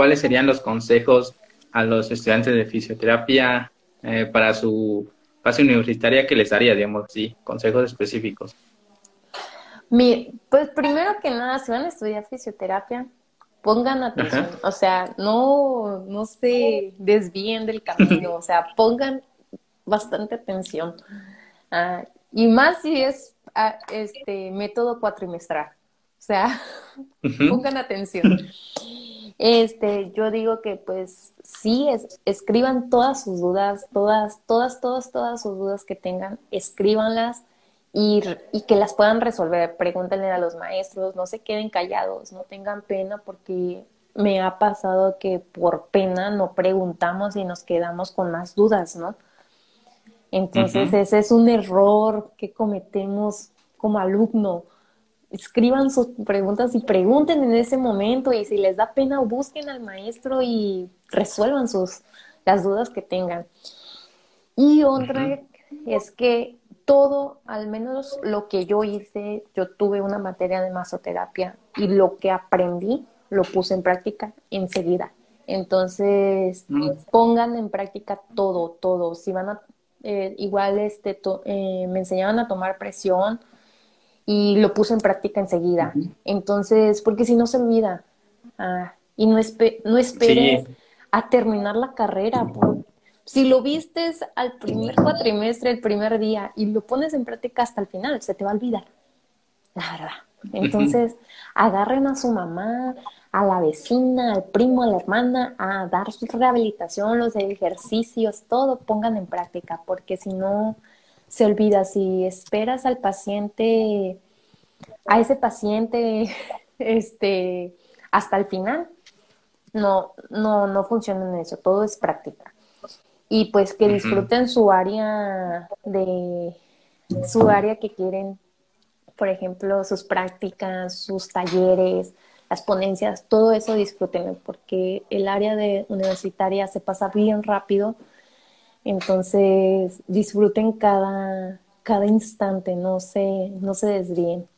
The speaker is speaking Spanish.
¿cuáles serían los consejos a los estudiantes de fisioterapia eh, para su fase universitaria que les daría, digamos así, consejos específicos? Mi, pues primero que nada, si van a estudiar fisioterapia, pongan atención, o sea, no, no se desvíen del camino, o sea, pongan bastante atención. Ah, y más si es ah, este método cuatrimestral, o sea, pongan atención. Este, yo digo que pues sí, es, escriban todas sus dudas, todas, todas, todas, todas sus dudas que tengan, escríbanlas y, y, que las puedan resolver. Pregúntenle a los maestros, no se queden callados, no tengan pena porque me ha pasado que por pena no preguntamos y nos quedamos con más dudas, ¿no? Entonces ese es un error que cometemos como alumno escriban sus preguntas y pregunten en ese momento y si les da pena busquen al maestro y resuelvan sus las dudas que tengan. Y otra es que todo, al menos lo que yo hice, yo tuve una materia de masoterapia y lo que aprendí lo puse en práctica enseguida. Entonces, mm. pongan en práctica todo, todo. Si van a, eh, igual este, eh, me enseñaban a tomar presión, y lo puse en práctica enseguida. Entonces, porque si no se olvida. Ah, y no, no esperes a terminar la carrera. si lo vistes al primer cuatrimestre, el primer día, y lo pones en práctica hasta el final, se te va a olvidar. La verdad. Entonces, agarren a su mamá, a la vecina, al primo, a la hermana, a dar su rehabilitación, los ejercicios, todo pongan en práctica, porque si no, se olvida. Si esperas al paciente, a ese paciente, este, hasta el final, no, no, no funciona en eso, todo es práctica. Y pues que disfruten su área de, su área que quieren, por ejemplo, sus prácticas, sus talleres, las ponencias, todo eso disfruten, porque el área de universitaria se pasa bien rápido entonces, disfruten cada, cada instante, no se, no se desvíen.